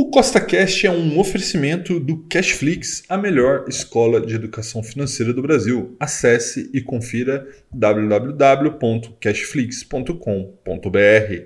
O CostaCast é um oferecimento do Cashflix, a melhor escola de educação financeira do Brasil. Acesse e confira www.cashflix.com.br.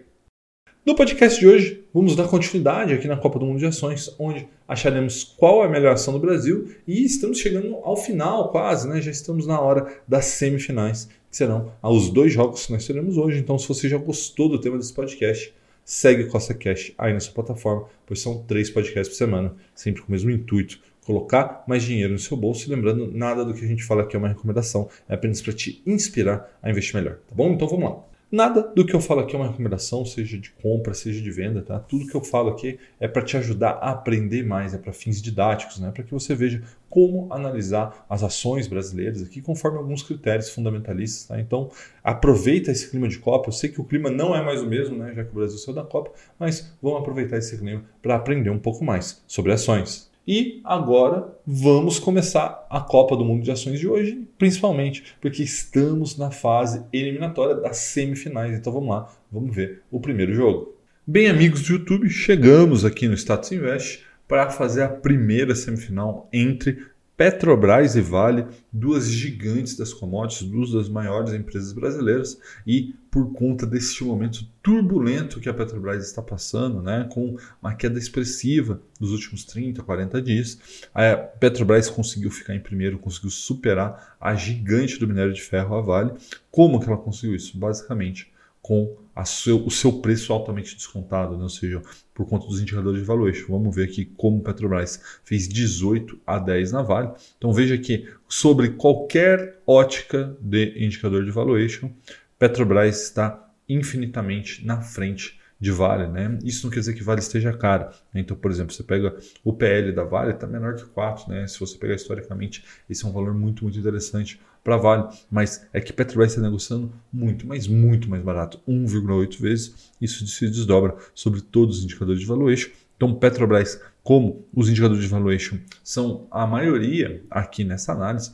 No podcast de hoje, vamos dar continuidade aqui na Copa do Mundo de Ações, onde acharemos qual é a melhor ação do Brasil e estamos chegando ao final quase, né? Já estamos na hora das semifinais, que serão os dois jogos que nós teremos hoje. Então, se você já gostou do tema desse podcast, segue o Costa Cash aí na sua plataforma, pois são três podcasts por semana, sempre com o mesmo intuito, colocar mais dinheiro no seu bolso. E lembrando, nada do que a gente fala aqui é uma recomendação, é apenas para te inspirar a investir melhor, tá bom? Então vamos lá. Nada do que eu falo aqui é uma recomendação, seja de compra, seja de venda, tá? Tudo que eu falo aqui é para te ajudar a aprender mais, é para fins didáticos, né? Para que você veja como analisar as ações brasileiras aqui conforme alguns critérios fundamentalistas, tá? Então, aproveita esse clima de Copa. Eu sei que o clima não é mais o mesmo, né? Já que o Brasil saiu da Copa, mas vamos aproveitar esse clima para aprender um pouco mais sobre ações. E agora vamos começar a Copa do Mundo de Ações de hoje, principalmente porque estamos na fase eliminatória das semifinais. Então vamos lá, vamos ver o primeiro jogo. Bem, amigos do YouTube, chegamos aqui no Status Invest para fazer a primeira semifinal entre Petrobras e Vale, duas gigantes das commodities, duas das maiores empresas brasileiras, e por conta desse momento turbulento que a Petrobras está passando, né, com uma queda expressiva nos últimos 30, 40 dias, a Petrobras conseguiu ficar em primeiro, conseguiu superar a gigante do minério de ferro, a Vale. Como que ela conseguiu isso? Basicamente com seu, o seu preço altamente descontado, né? ou seja, por conta dos indicadores de valuation. Vamos ver aqui como Petrobras fez 18 a 10 na Vale. Então veja que sobre qualquer ótica de indicador de valuation, Petrobras está infinitamente na frente de Vale, né? Isso não quer dizer que Vale esteja cara. Né? Então, por exemplo, você pega o PL da Vale, está menor que 4, né? Se você pegar historicamente, esse é um valor muito, muito interessante para Vale. Mas é que Petrobras está negociando muito, mas muito mais barato, 1,8 vezes. Isso se desdobra sobre todos os indicadores de valuation. Então, Petrobras, como os indicadores de valuation são a maioria aqui nessa análise,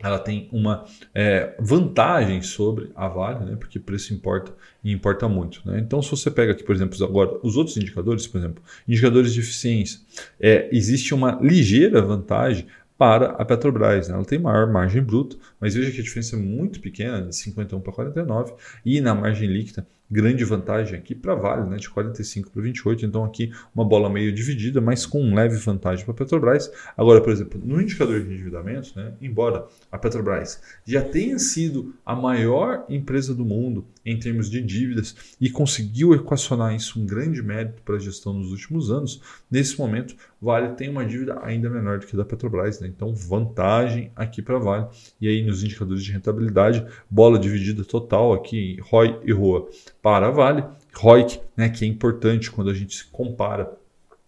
ela tem uma é, vantagem sobre a Vale, né? porque preço importa e importa muito. Né? Então, se você pega aqui, por exemplo, agora os outros indicadores, por exemplo, indicadores de eficiência, é, existe uma ligeira vantagem para a Petrobras. Né? Ela tem maior margem bruta, mas veja que a diferença é muito pequena, de 51 para 49, e na margem líquida grande vantagem aqui para Vale, né, de 45 para 28. Então aqui uma bola meio dividida, mas com um leve vantagem para a Petrobras. Agora, por exemplo, no indicador de endividamento, né, embora a Petrobras já tenha sido a maior empresa do mundo em termos de dívidas e conseguiu equacionar isso um grande mérito para a gestão nos últimos anos, nesse momento Vale tem uma dívida ainda menor do que a da Petrobras, né? então vantagem aqui para Vale. E aí nos indicadores de rentabilidade, bola dividida total aqui, ROI e ROA para a Vale, ROIC, né, que é importante quando a gente compara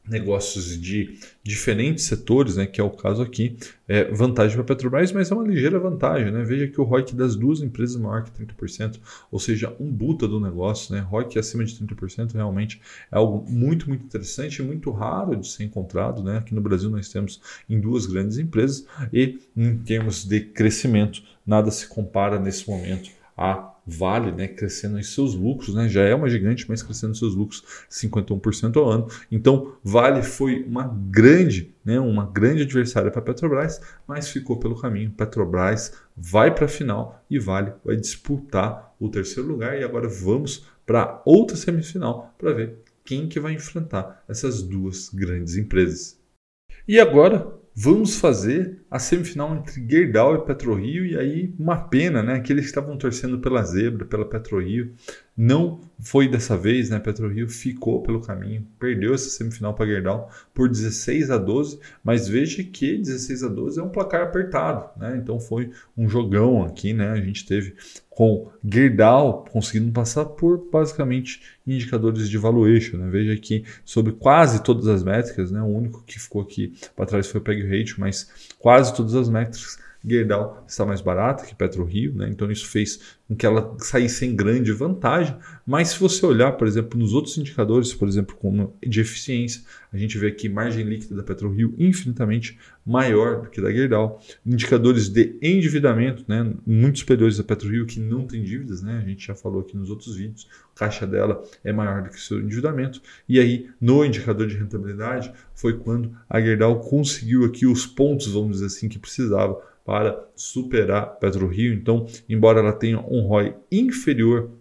negócios de diferentes setores, né, que é o caso aqui, é vantagem para a Petrobras, mas é uma ligeira vantagem. Né? Veja que o ROIC das duas empresas é maior que 30%, ou seja, um buta do negócio. Né? ROIC acima de 30% realmente é algo muito, muito interessante e muito raro de ser encontrado. Né? Aqui no Brasil nós temos em duas grandes empresas e em termos de crescimento, nada se compara nesse momento a Vale, né, crescendo em seus lucros, né, já é uma gigante, mas crescendo seus lucros 51% ao ano. Então, Vale foi uma grande, né, uma grande adversária para a Petrobras, mas ficou pelo caminho. Petrobras vai para a final e Vale vai disputar o terceiro lugar. E agora vamos para outra semifinal para ver quem que vai enfrentar essas duas grandes empresas. E agora vamos fazer a semifinal entre Gerdau e PetroRio e aí uma pena, né? Aqueles que estavam torcendo pela zebra, pela PetroRio, não foi dessa vez, né? PetroRio ficou pelo caminho, perdeu essa semifinal para Gerdau por 16 a 12, mas veja que 16 a 12 é um placar apertado, né? Então foi um jogão aqui, né? A gente teve com Gerdau conseguindo passar por basicamente indicadores de valuation, né? Veja aqui sobre quase todas as métricas, né? O único que ficou aqui para trás foi o PEG Ratio, mas quase todas as métricas Gerdau está mais barata que PetroRio, né? então isso fez com que ela saísse em grande vantagem. Mas se você olhar, por exemplo, nos outros indicadores, por exemplo, como de eficiência, a gente vê aqui margem líquida da PetroRio infinitamente maior do que da Gerdau. Indicadores de endividamento, né, muito superiores da PetroRio, que não tem dívidas, né? a gente já falou aqui nos outros vídeos, a caixa dela é maior do que o seu endividamento. E aí, no indicador de rentabilidade, foi quando a Gerdau conseguiu aqui os pontos, vamos dizer assim, que precisava para superar PetroRio. Então, embora ela tenha um ROI inferior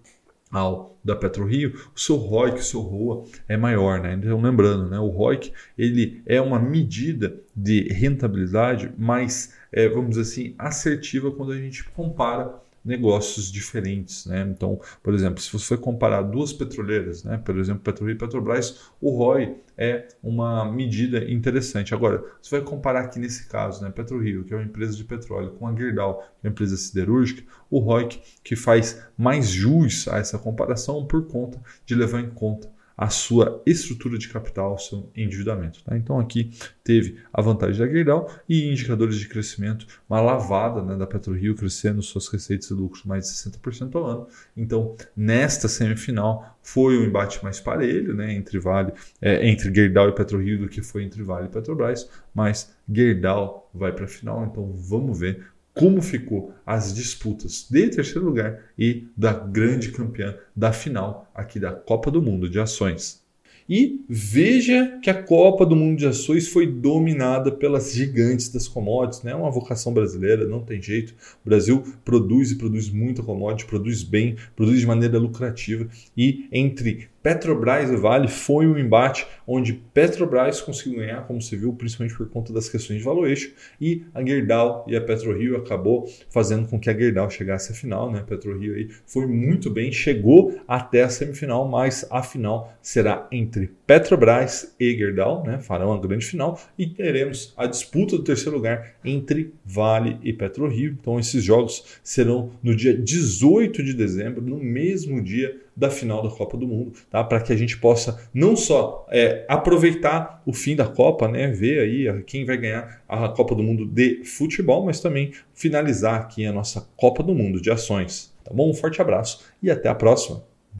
ao da PetroRio, o seu ROIC, o seu ROA é maior, né? Então, lembrando, né? O ROIC ele é uma medida de rentabilidade mais, é, vamos dizer assim, assertiva quando a gente compara negócios diferentes. Né? Então, por exemplo, se você for comparar duas petroleiras, né? por exemplo, PetroRio e Petrobras, o ROI é uma medida interessante. Agora, você vai comparar aqui nesse caso, né? PetroRio, que é uma empresa de petróleo, com a Gerdau, que é uma empresa siderúrgica, o ROIC que faz mais jus a essa comparação por conta de levar em conta a sua estrutura de capital, seu endividamento. Tá? Então aqui teve a vantagem da Gerdau e indicadores de crescimento, uma lavada né, da PetroRio crescendo suas receitas e lucros mais de 60% ao ano. Então nesta semifinal foi um embate mais parelho né, entre Vale, é, entre Gerdau e PetroRio do que foi entre Vale e Petrobras, mas Gerdau vai para a final, então vamos ver como ficou as disputas de terceiro lugar e da grande campeã da final aqui da Copa do Mundo de Ações. E veja que a Copa do Mundo de Ações foi dominada pelas gigantes das commodities, né? É uma vocação brasileira, não tem jeito. O Brasil produz e produz muita commodity, produz bem, produz de maneira lucrativa e entre Petrobras e Vale foi um embate onde Petrobras conseguiu ganhar, como você viu, principalmente por conta das questões de valuation, e a Gerdau e a PetroRio acabou fazendo com que a Gerdau chegasse à final, né? A PetroRio aí foi muito bem, chegou até a semifinal, mas a final será entre Petrobras e Gerdau, né? Farão a grande final e teremos a disputa do terceiro lugar entre Vale e PetroRio. Então esses jogos serão no dia 18 de dezembro, no mesmo dia da final da Copa do Mundo, tá? Para que a gente possa não só é, aproveitar o fim da Copa, né? Ver aí quem vai ganhar a Copa do Mundo de futebol, mas também finalizar aqui a nossa Copa do Mundo de ações. Tá bom? Um forte abraço e até a próxima.